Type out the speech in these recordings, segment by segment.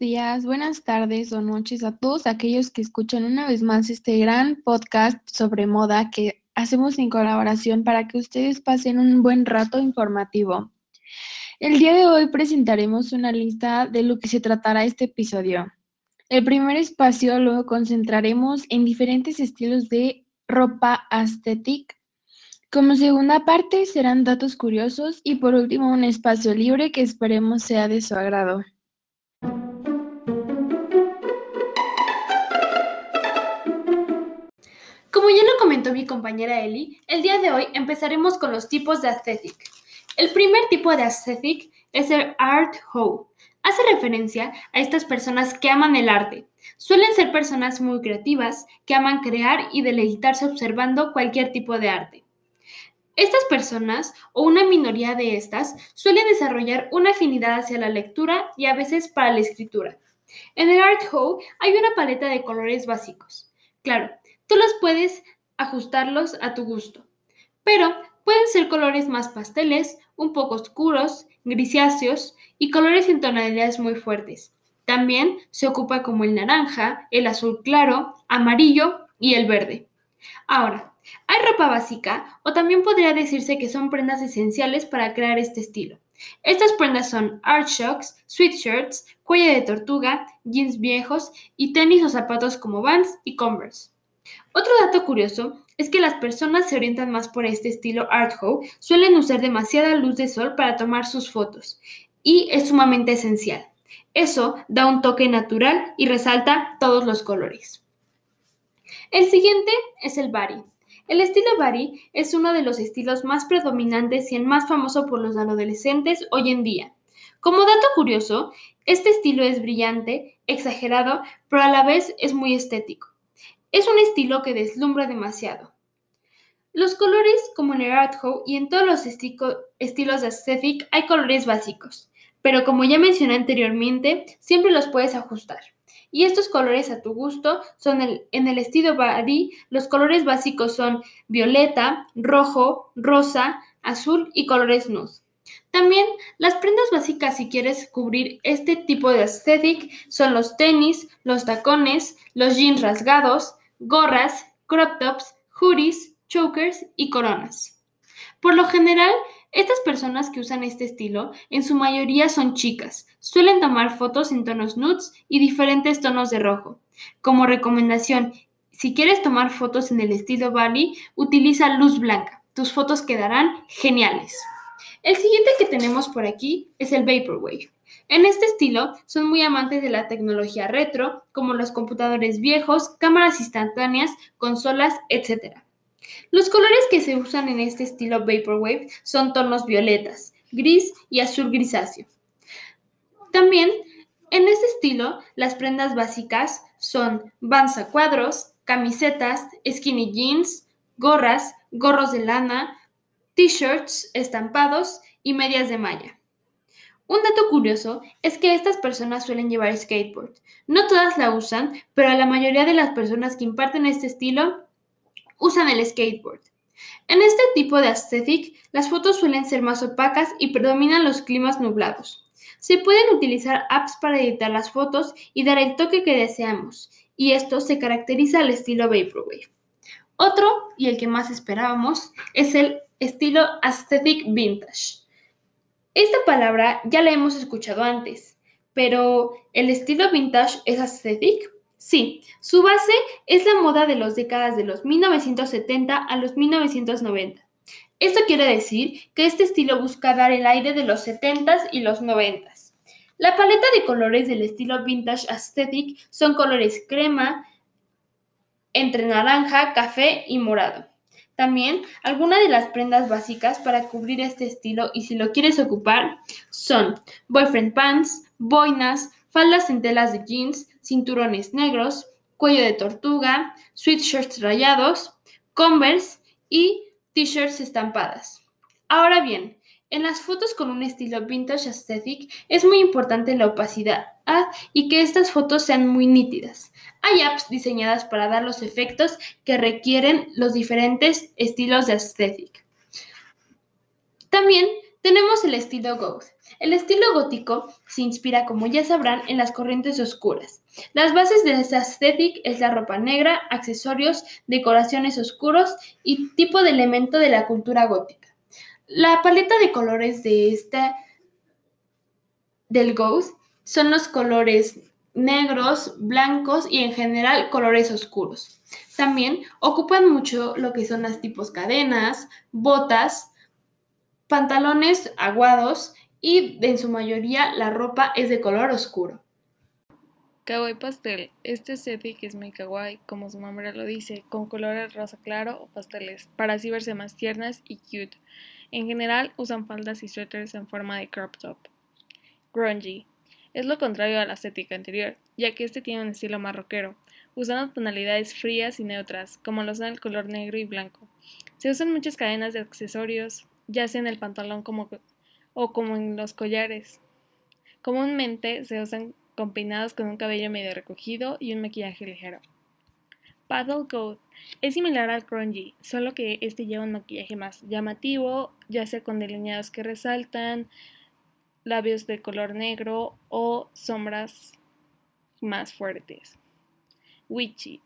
Días, buenas tardes o noches a todos aquellos que escuchan una vez más este gran podcast sobre moda que hacemos en colaboración para que ustedes pasen un buen rato informativo. El día de hoy presentaremos una lista de lo que se tratará este episodio. El primer espacio lo concentraremos en diferentes estilos de ropa aesthetic. Como segunda parte serán datos curiosos y por último un espacio libre que esperemos sea de su agrado. Como ya lo comentó mi compañera Eli, el día de hoy empezaremos con los tipos de aesthetic. El primer tipo de aesthetic es el art hoe. Hace referencia a estas personas que aman el arte. Suelen ser personas muy creativas, que aman crear y deleitarse observando cualquier tipo de arte. Estas personas, o una minoría de estas, suelen desarrollar una afinidad hacia la lectura y a veces para la escritura. En el Art Hoe hay una paleta de colores básicos. Claro, tú los puedes ajustarlos a tu gusto, pero pueden ser colores más pasteles, un poco oscuros, grisáceos y colores en tonalidades muy fuertes. También se ocupa como el naranja, el azul claro, amarillo y el verde. Ahora, hay ropa básica o también podría decirse que son prendas esenciales para crear este estilo. Estas prendas son art shocks, sweatshirts, cuello de tortuga, jeans viejos y tenis o zapatos como Vans y Converse. Otro dato curioso es que las personas se orientan más por este estilo art hoe, suelen usar demasiada luz de sol para tomar sus fotos y es sumamente esencial. Eso da un toque natural y resalta todos los colores. El siguiente es el bari. El estilo bari es uno de los estilos más predominantes y el más famoso por los adolescentes hoy en día. Como dato curioso, este estilo es brillante, exagerado, pero a la vez es muy estético. Es un estilo que deslumbra demasiado. Los colores, como en el Art y en todos los estilos de aesthetic, hay colores básicos, pero como ya mencioné anteriormente, siempre los puedes ajustar. Y estos colores a tu gusto son en el estilo Bari, los colores básicos son violeta, rojo, rosa, azul y colores nude. También las prendas básicas si quieres cubrir este tipo de aesthetic son los tenis, los tacones, los jeans rasgados, gorras, crop tops, hoodies, chokers y coronas. Por lo general, estas personas que usan este estilo en su mayoría son chicas, suelen tomar fotos en tonos nudes y diferentes tonos de rojo. Como recomendación, si quieres tomar fotos en el estilo Bali, utiliza luz blanca. Tus fotos quedarán geniales. El siguiente que tenemos por aquí es el Vaporwave. En este estilo son muy amantes de la tecnología retro, como los computadores viejos, cámaras instantáneas, consolas, etc. Los colores que se usan en este estilo Vaporwave son tonos violetas, gris y azul grisáceo. También en este estilo las prendas básicas son vans a cuadros, camisetas, skinny jeans, gorras, gorros de lana, t-shirts estampados y medias de malla. Un dato curioso es que estas personas suelen llevar skateboard. No todas la usan, pero la mayoría de las personas que imparten este estilo usan el skateboard. En este tipo de aesthetic, las fotos suelen ser más opacas y predominan los climas nublados. Se pueden utilizar apps para editar las fotos y dar el toque que deseamos, y esto se caracteriza al estilo Vaporwave. Otro, y el que más esperábamos, es el estilo Aesthetic Vintage. Esta palabra ya la hemos escuchado antes, pero ¿el estilo vintage es aesthetic? Sí, su base es la moda de las décadas de los 1970 a los 1990. Esto quiere decir que este estilo busca dar el aire de los 70s y los 90s. La paleta de colores del estilo vintage aesthetic son colores crema, entre naranja, café y morado. También algunas de las prendas básicas para cubrir este estilo y si lo quieres ocupar son boyfriend pants, boinas, faldas en telas de jeans, cinturones negros, cuello de tortuga, sweatshirts rayados, converse y t-shirts estampadas. Ahora bien, en las fotos con un estilo vintage aesthetic es muy importante la opacidad y que estas fotos sean muy nítidas. Hay apps diseñadas para dar los efectos que requieren los diferentes estilos de aesthetic. También Tenemos el estilo goth. El estilo gótico se inspira, como ya sabrán, en las corrientes oscuras. Las bases de esta aesthetic es la ropa negra, accesorios, decoraciones oscuros y tipo de elemento de la cultura gótica. La paleta de colores de esta del goth son los colores negros, blancos y en general colores oscuros. También ocupan mucho lo que son las tipos cadenas, botas, pantalones aguados y en su mayoría la ropa es de color oscuro. Kawaii pastel. Este setting es muy kawaii, como su nombre lo dice, con colores rosa claro o pasteles, para así verse más tiernas y cute. En general usan faldas y suéteres en forma de crop top. Grungy. Es lo contrario a la estética anterior, ya que este tiene un estilo más usando tonalidades frías y neutras, como lo son el color negro y blanco. Se usan muchas cadenas de accesorios, ya sea en el pantalón como, o como en los collares. Comúnmente se usan combinados con un cabello medio recogido y un maquillaje ligero. Paddle Coat es similar al grungy, solo que este lleva un maquillaje más llamativo, ya sea con delineados que resaltan, labios de color negro o sombras más fuertes. Witchy.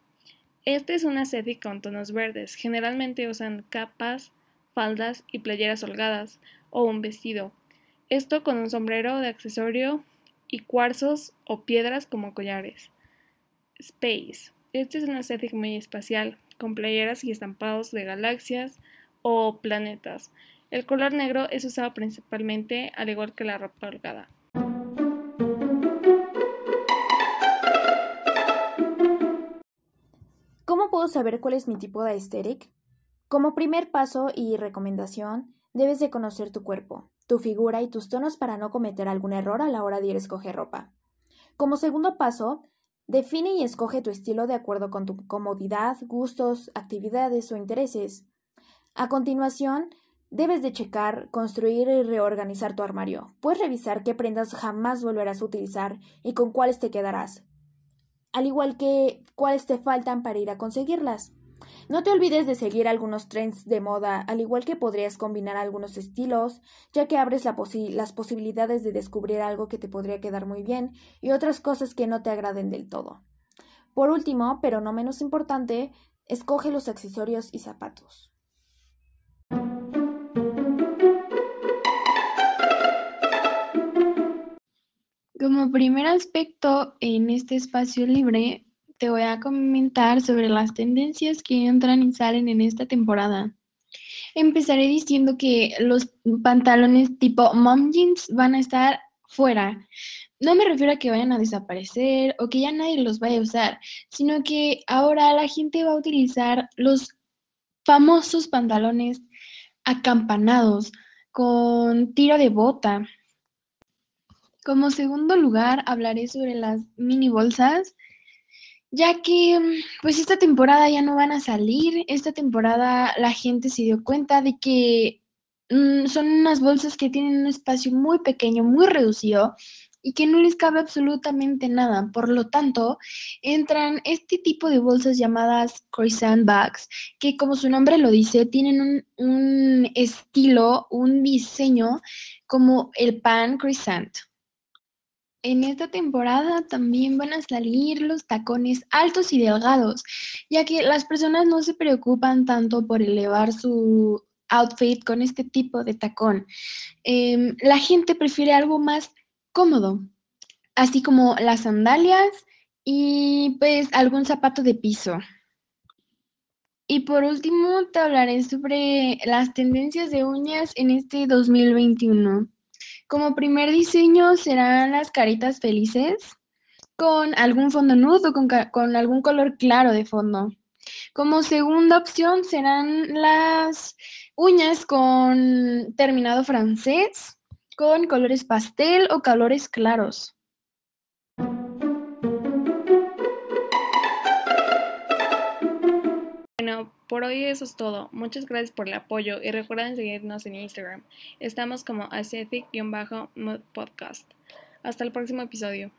Este es una serie con tonos verdes. Generalmente usan capas faldas y playeras holgadas o un vestido. Esto con un sombrero de accesorio y cuarzos o piedras como collares. Space. Este es un aesthetic muy espacial, con playeras y estampados de galaxias o planetas. El color negro es usado principalmente al igual que la ropa holgada. ¿Cómo puedo saber cuál es mi tipo de aesthetic? Como primer paso y recomendación, debes de conocer tu cuerpo, tu figura y tus tonos para no cometer algún error a la hora de ir a escoger ropa. Como segundo paso, define y escoge tu estilo de acuerdo con tu comodidad, gustos, actividades o intereses. A continuación, debes de checar, construir y reorganizar tu armario. Puedes revisar qué prendas jamás volverás a utilizar y con cuáles te quedarás, al igual que cuáles te faltan para ir a conseguirlas. No te olvides de seguir algunos trends de moda, al igual que podrías combinar algunos estilos, ya que abres las posibilidades de descubrir algo que te podría quedar muy bien y otras cosas que no te agraden del todo. Por último, pero no menos importante, escoge los accesorios y zapatos. Como primer aspecto en este espacio libre, te voy a comentar sobre las tendencias que entran y salen en esta temporada. Empezaré diciendo que los pantalones tipo mom jeans van a estar fuera. No me refiero a que vayan a desaparecer o que ya nadie los vaya a usar, sino que ahora la gente va a utilizar los famosos pantalones acampanados con tiro de bota. Como segundo lugar, hablaré sobre las mini bolsas ya que pues esta temporada ya no van a salir, esta temporada la gente se dio cuenta de que mm, son unas bolsas que tienen un espacio muy pequeño, muy reducido y que no les cabe absolutamente nada. Por lo tanto, entran este tipo de bolsas llamadas croissant bags, que como su nombre lo dice, tienen un, un estilo, un diseño como el pan croissant. En esta temporada también van a salir los tacones altos y delgados, ya que las personas no se preocupan tanto por elevar su outfit con este tipo de tacón. Em, la gente prefiere algo más cómodo, así como las sandalias y pues algún zapato de piso. Y por último, te hablaré sobre las tendencias de uñas en este 2021. Como primer diseño serán las caritas felices con algún fondo nudo o con, algún color claro de fondo. Como segunda opción serán las uñas con terminado francés con colores pastel o colores claros. Por hoy eso es todo. Muchas gracias por el apoyo y recuerden seguirnos en Instagram. Estamos como ascetic-podcast. Hasta el próximo episodio.